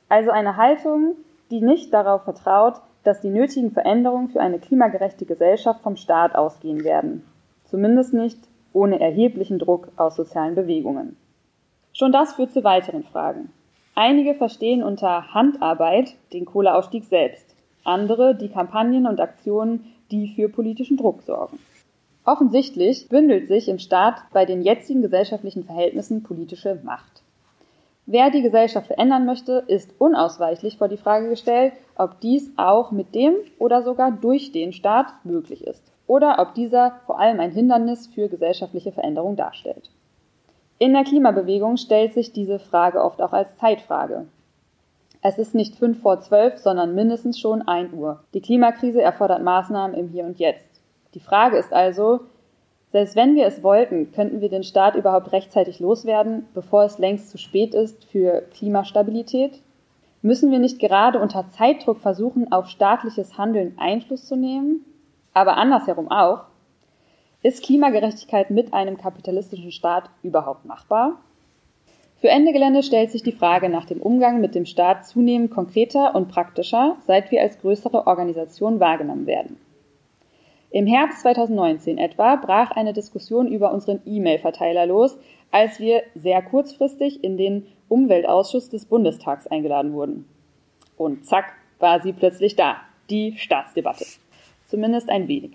Also eine Haltung, die nicht darauf vertraut, dass die nötigen Veränderungen für eine klimagerechte Gesellschaft vom Staat ausgehen werden. Zumindest nicht ohne erheblichen Druck aus sozialen Bewegungen. Schon das führt zu weiteren Fragen. Einige verstehen unter Handarbeit den Kohleausstieg selbst, andere die Kampagnen und Aktionen, die für politischen Druck sorgen. Offensichtlich bündelt sich im Staat bei den jetzigen gesellschaftlichen Verhältnissen politische Macht. Wer die Gesellschaft verändern möchte, ist unausweichlich vor die Frage gestellt, ob dies auch mit dem oder sogar durch den Staat möglich ist oder ob dieser vor allem ein Hindernis für gesellschaftliche Veränderung darstellt. In der Klimabewegung stellt sich diese Frage oft auch als Zeitfrage. Es ist nicht fünf vor zwölf, sondern mindestens schon ein Uhr. Die Klimakrise erfordert Maßnahmen im Hier und Jetzt. Die Frage ist also, selbst wenn wir es wollten, könnten wir den Staat überhaupt rechtzeitig loswerden, bevor es längst zu spät ist für Klimastabilität? Müssen wir nicht gerade unter Zeitdruck versuchen, auf staatliches Handeln Einfluss zu nehmen? Aber andersherum auch. Ist Klimagerechtigkeit mit einem kapitalistischen Staat überhaupt machbar? Für Ende Gelände stellt sich die Frage nach dem Umgang mit dem Staat zunehmend konkreter und praktischer, seit wir als größere Organisation wahrgenommen werden. Im Herbst 2019 etwa brach eine Diskussion über unseren E-Mail-Verteiler los, als wir sehr kurzfristig in den Umweltausschuss des Bundestags eingeladen wurden. Und zack, war sie plötzlich da, die Staatsdebatte. Zumindest ein wenig.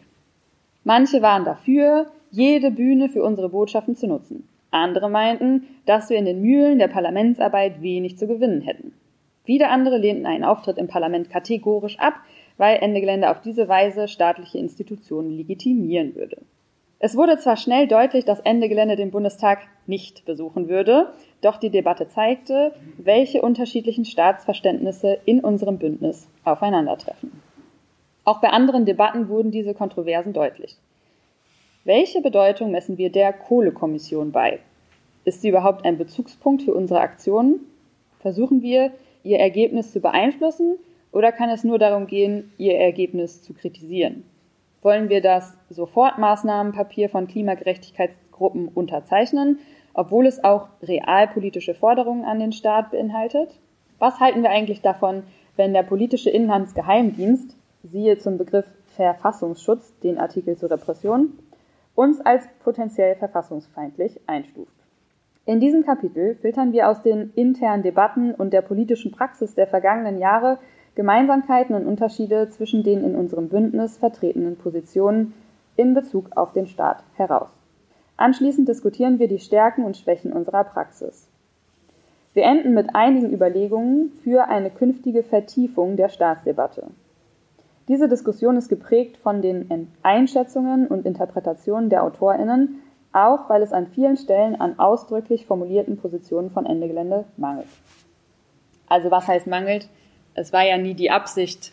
Manche waren dafür, jede Bühne für unsere Botschaften zu nutzen. Andere meinten, dass wir in den Mühlen der Parlamentsarbeit wenig zu gewinnen hätten. Wieder andere lehnten einen Auftritt im Parlament kategorisch ab, weil Ende Gelände auf diese Weise staatliche Institutionen legitimieren würde. Es wurde zwar schnell deutlich, dass Ende Gelände den Bundestag nicht besuchen würde, doch die Debatte zeigte, welche unterschiedlichen Staatsverständnisse in unserem Bündnis aufeinandertreffen. Auch bei anderen Debatten wurden diese Kontroversen deutlich. Welche Bedeutung messen wir der Kohlekommission bei? Ist sie überhaupt ein Bezugspunkt für unsere Aktionen? Versuchen wir, ihr Ergebnis zu beeinflussen oder kann es nur darum gehen, ihr Ergebnis zu kritisieren? Wollen wir das Sofortmaßnahmenpapier von Klimagerechtigkeitsgruppen unterzeichnen, obwohl es auch realpolitische Forderungen an den Staat beinhaltet? Was halten wir eigentlich davon, wenn der politische Inlandsgeheimdienst, siehe zum Begriff Verfassungsschutz, den Artikel zur Repression, uns als potenziell verfassungsfeindlich einstuft? In diesem Kapitel filtern wir aus den internen Debatten und der politischen Praxis der vergangenen Jahre Gemeinsamkeiten und Unterschiede zwischen den in unserem Bündnis vertretenen Positionen in Bezug auf den Staat heraus. Anschließend diskutieren wir die Stärken und Schwächen unserer Praxis. Wir enden mit einigen Überlegungen für eine künftige Vertiefung der Staatsdebatte. Diese Diskussion ist geprägt von den Einschätzungen und Interpretationen der Autorinnen, auch weil es an vielen Stellen an ausdrücklich formulierten Positionen von Ende Gelände mangelt. Also was heißt mangelt? Es war ja nie die Absicht,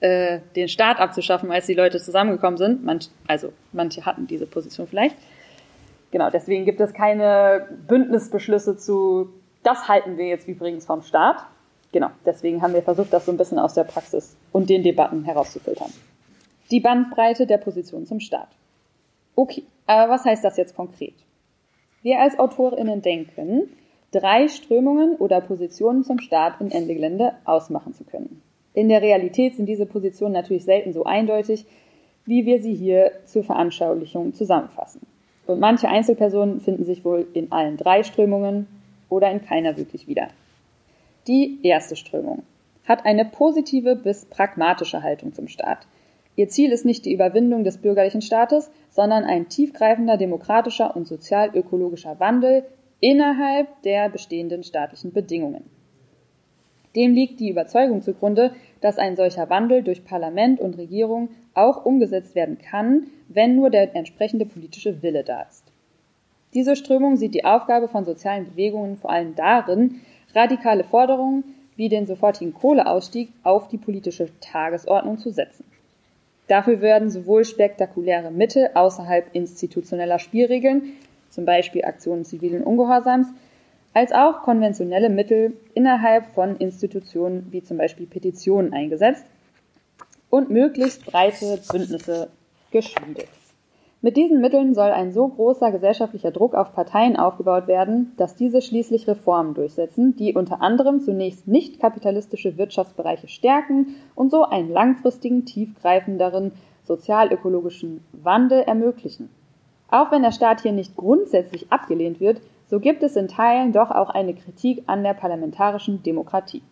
äh, den Staat abzuschaffen, als die Leute zusammengekommen sind. Manch, also manche hatten diese Position vielleicht. Genau, deswegen gibt es keine Bündnisbeschlüsse zu, das halten wir jetzt übrigens vom Staat. Genau, deswegen haben wir versucht, das so ein bisschen aus der Praxis und den Debatten herauszufiltern. Die Bandbreite der Position zum Staat. Okay, aber was heißt das jetzt konkret? Wir als AutorInnen denken, drei Strömungen oder Positionen zum Staat in Ende Gelände ausmachen zu können. In der Realität sind diese Positionen natürlich selten so eindeutig, wie wir sie hier zur Veranschaulichung zusammenfassen. Und manche Einzelpersonen finden sich wohl in allen drei Strömungen oder in keiner wirklich wieder. Die erste Strömung hat eine positive bis pragmatische Haltung zum Staat. Ihr Ziel ist nicht die Überwindung des bürgerlichen Staates, sondern ein tiefgreifender demokratischer und sozial-ökologischer Wandel innerhalb der bestehenden staatlichen Bedingungen. Dem liegt die Überzeugung zugrunde, dass ein solcher Wandel durch Parlament und Regierung auch umgesetzt werden kann, wenn nur der entsprechende politische Wille da ist. Diese Strömung sieht die Aufgabe von sozialen Bewegungen vor allem darin, radikale Forderungen wie den sofortigen Kohleausstieg auf die politische Tagesordnung zu setzen. Dafür werden sowohl spektakuläre Mittel außerhalb institutioneller Spielregeln, zum Beispiel Aktionen zivilen Ungehorsams, als auch konventionelle Mittel innerhalb von Institutionen wie zum Beispiel Petitionen eingesetzt und möglichst breite Bündnisse geschmiedet. Mit diesen Mitteln soll ein so großer gesellschaftlicher Druck auf Parteien aufgebaut werden, dass diese schließlich Reformen durchsetzen, die unter anderem zunächst nicht kapitalistische Wirtschaftsbereiche stärken und so einen langfristigen, tiefgreifenderen sozialökologischen Wandel ermöglichen. Auch wenn der Staat hier nicht grundsätzlich abgelehnt wird, so gibt es in Teilen doch auch eine Kritik an der parlamentarischen Demokratie.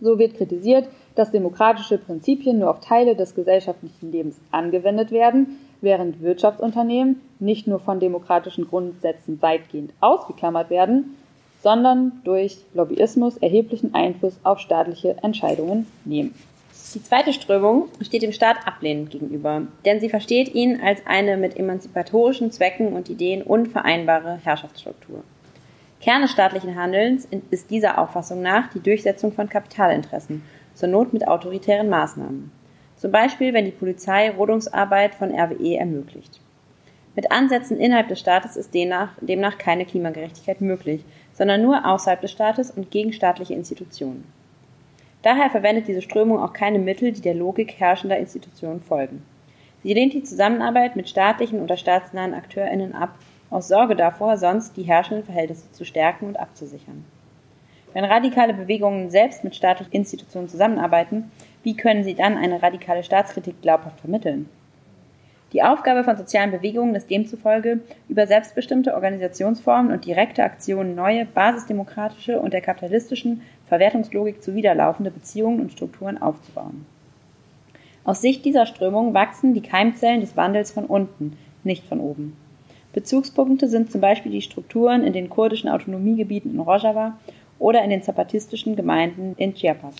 So wird kritisiert, dass demokratische Prinzipien nur auf Teile des gesellschaftlichen Lebens angewendet werden, während Wirtschaftsunternehmen nicht nur von demokratischen Grundsätzen weitgehend ausgeklammert werden, sondern durch Lobbyismus erheblichen Einfluss auf staatliche Entscheidungen nehmen. Die zweite Strömung steht dem Staat ablehnend gegenüber, denn sie versteht ihn als eine mit emanzipatorischen Zwecken und Ideen unvereinbare Herrschaftsstruktur. Kern des staatlichen Handelns ist dieser Auffassung nach die Durchsetzung von Kapitalinteressen, zur Not mit autoritären Maßnahmen. Zum Beispiel, wenn die Polizei Rodungsarbeit von RWE ermöglicht. Mit Ansätzen innerhalb des Staates ist demnach, demnach keine Klimagerechtigkeit möglich, sondern nur außerhalb des Staates und gegen staatliche Institutionen. Daher verwendet diese Strömung auch keine Mittel, die der Logik herrschender Institutionen folgen. Sie lehnt die Zusammenarbeit mit staatlichen oder staatsnahen AkteurInnen ab, aus Sorge davor, sonst die herrschenden Verhältnisse zu stärken und abzusichern. Wenn radikale Bewegungen selbst mit staatlichen Institutionen zusammenarbeiten, wie können sie dann eine radikale Staatskritik glaubhaft vermitteln? Die Aufgabe von sozialen Bewegungen ist demzufolge, über selbstbestimmte Organisationsformen und direkte Aktionen neue, basisdemokratische und der kapitalistischen Verwertungslogik zuwiderlaufende Beziehungen und Strukturen aufzubauen. Aus Sicht dieser Strömung wachsen die Keimzellen des Wandels von unten, nicht von oben. Bezugspunkte sind zum Beispiel die Strukturen in den kurdischen Autonomiegebieten in Rojava oder in den zapatistischen Gemeinden in Chiapas.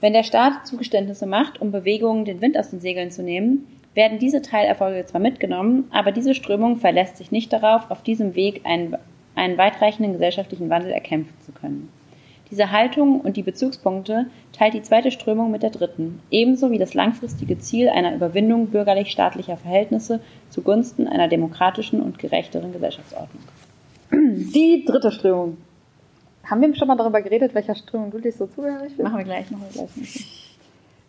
Wenn der Staat Zugeständnisse macht, um Bewegungen den Wind aus den Segeln zu nehmen, werden diese Teilerfolge zwar mitgenommen, aber diese Strömung verlässt sich nicht darauf, auf diesem Weg einen, einen weitreichenden gesellschaftlichen Wandel erkämpfen zu können. Diese Haltung und die Bezugspunkte teilt die zweite Strömung mit der dritten, ebenso wie das langfristige Ziel einer Überwindung bürgerlich-staatlicher Verhältnisse zugunsten einer demokratischen und gerechteren Gesellschaftsordnung. Die dritte Strömung haben wir schon mal darüber geredet, welcher Strömung du dich so zugehörig bist? Machen wir gleich, machen wir gleich.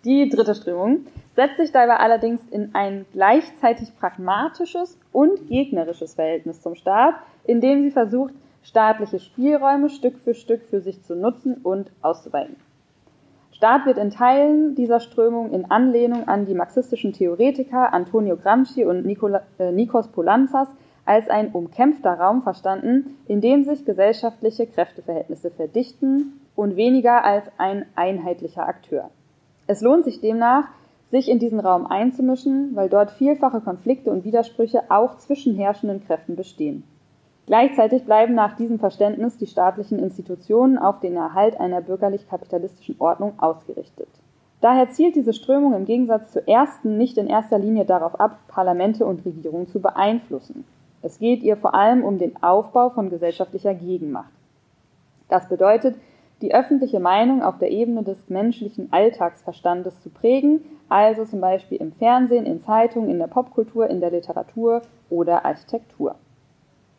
Die dritte Strömung setzt sich dabei allerdings in ein gleichzeitig pragmatisches und gegnerisches Verhältnis zum Staat, indem sie versucht, staatliche Spielräume Stück für Stück für sich zu nutzen und auszuweiten. Staat wird in Teilen dieser Strömung in Anlehnung an die marxistischen Theoretiker Antonio Gramsci und Nicola, äh, Nikos Poulantzas als ein umkämpfter Raum verstanden, in dem sich gesellschaftliche Kräfteverhältnisse verdichten und weniger als ein einheitlicher Akteur. Es lohnt sich demnach, sich in diesen Raum einzumischen, weil dort vielfache Konflikte und Widersprüche auch zwischen herrschenden Kräften bestehen. Gleichzeitig bleiben nach diesem Verständnis die staatlichen Institutionen auf den Erhalt einer bürgerlich-kapitalistischen Ordnung ausgerichtet. Daher zielt diese Strömung im Gegensatz zur ersten nicht in erster Linie darauf ab, Parlamente und Regierungen zu beeinflussen. Es geht ihr vor allem um den Aufbau von gesellschaftlicher Gegenmacht. Das bedeutet, die öffentliche Meinung auf der Ebene des menschlichen Alltagsverstandes zu prägen, also zum Beispiel im Fernsehen, in Zeitungen, in der Popkultur, in der Literatur oder Architektur.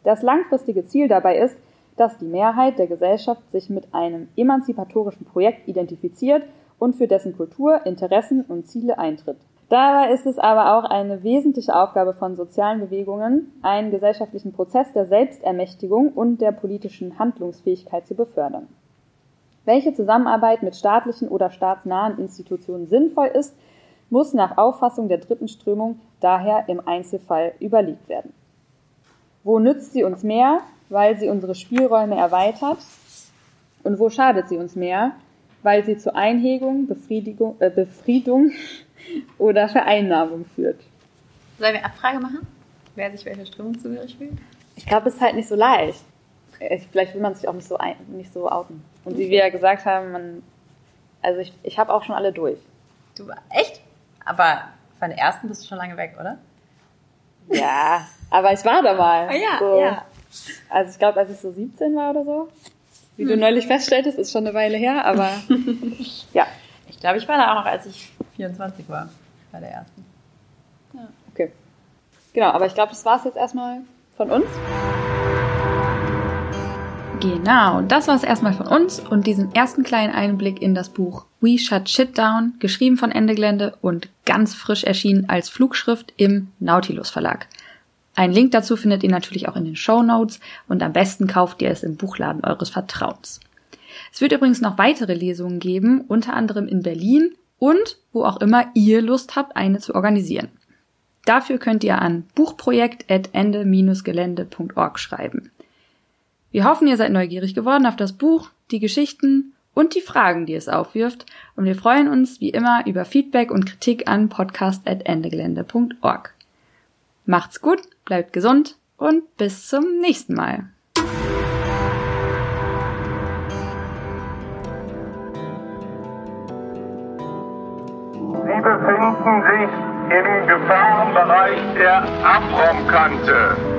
Das langfristige Ziel dabei ist, dass die Mehrheit der Gesellschaft sich mit einem emanzipatorischen Projekt identifiziert und für dessen Kultur, Interessen und Ziele eintritt. Dabei ist es aber auch eine wesentliche Aufgabe von sozialen Bewegungen, einen gesellschaftlichen Prozess der Selbstermächtigung und der politischen Handlungsfähigkeit zu befördern. Welche Zusammenarbeit mit staatlichen oder staatsnahen Institutionen sinnvoll ist, muss nach Auffassung der dritten Strömung daher im Einzelfall überlegt werden. Wo nützt sie uns mehr, weil sie unsere Spielräume erweitert? Und wo schadet sie uns mehr, weil sie zur Einhegung, Befriedigung, äh, Befriedung [laughs] oder Vereinnahmung führt? Sollen wir Abfrage machen? Wer sich welche Strömung zugehörig fühlt? Ich glaube, es ist halt nicht so leicht. Ich, vielleicht will man sich auch nicht so, ein, nicht so outen. Und wie wir ja gesagt haben, man, also ich, ich habe auch schon alle durch. Du, echt? Aber von der ersten bist du schon lange weg, oder? Ja, [laughs] aber ich war da mal. Ah, ja, so. ja. Also ich glaube, als ich so 17 war oder so. Wie du neulich feststelltest, ist schon eine Weile her, aber [laughs] ja, Ich glaube, ich war da auch noch, als ich 24 war. Bei der ersten. okay. Genau, aber ich glaube, das war's jetzt erstmal von uns. Genau, das war's erstmal von uns und diesen ersten kleinen Einblick in das Buch We Shut Shit Down, geschrieben von Ende Gelände und ganz frisch erschienen als Flugschrift im Nautilus Verlag. Einen Link dazu findet ihr natürlich auch in den Show Notes und am besten kauft ihr es im Buchladen eures Vertrauens. Es wird übrigens noch weitere Lesungen geben, unter anderem in Berlin und wo auch immer ihr Lust habt, eine zu organisieren. Dafür könnt ihr an buchprojekt.ende-gelände.org schreiben. Wir hoffen, ihr seid neugierig geworden auf das Buch, die Geschichten und die Fragen, die es aufwirft. Und wir freuen uns wie immer über Feedback und Kritik an podcast.endegelände.org. Macht's gut, bleibt gesund und bis zum nächsten Mal. Sie befinden sich im Gefahrenbereich der Abraumkante.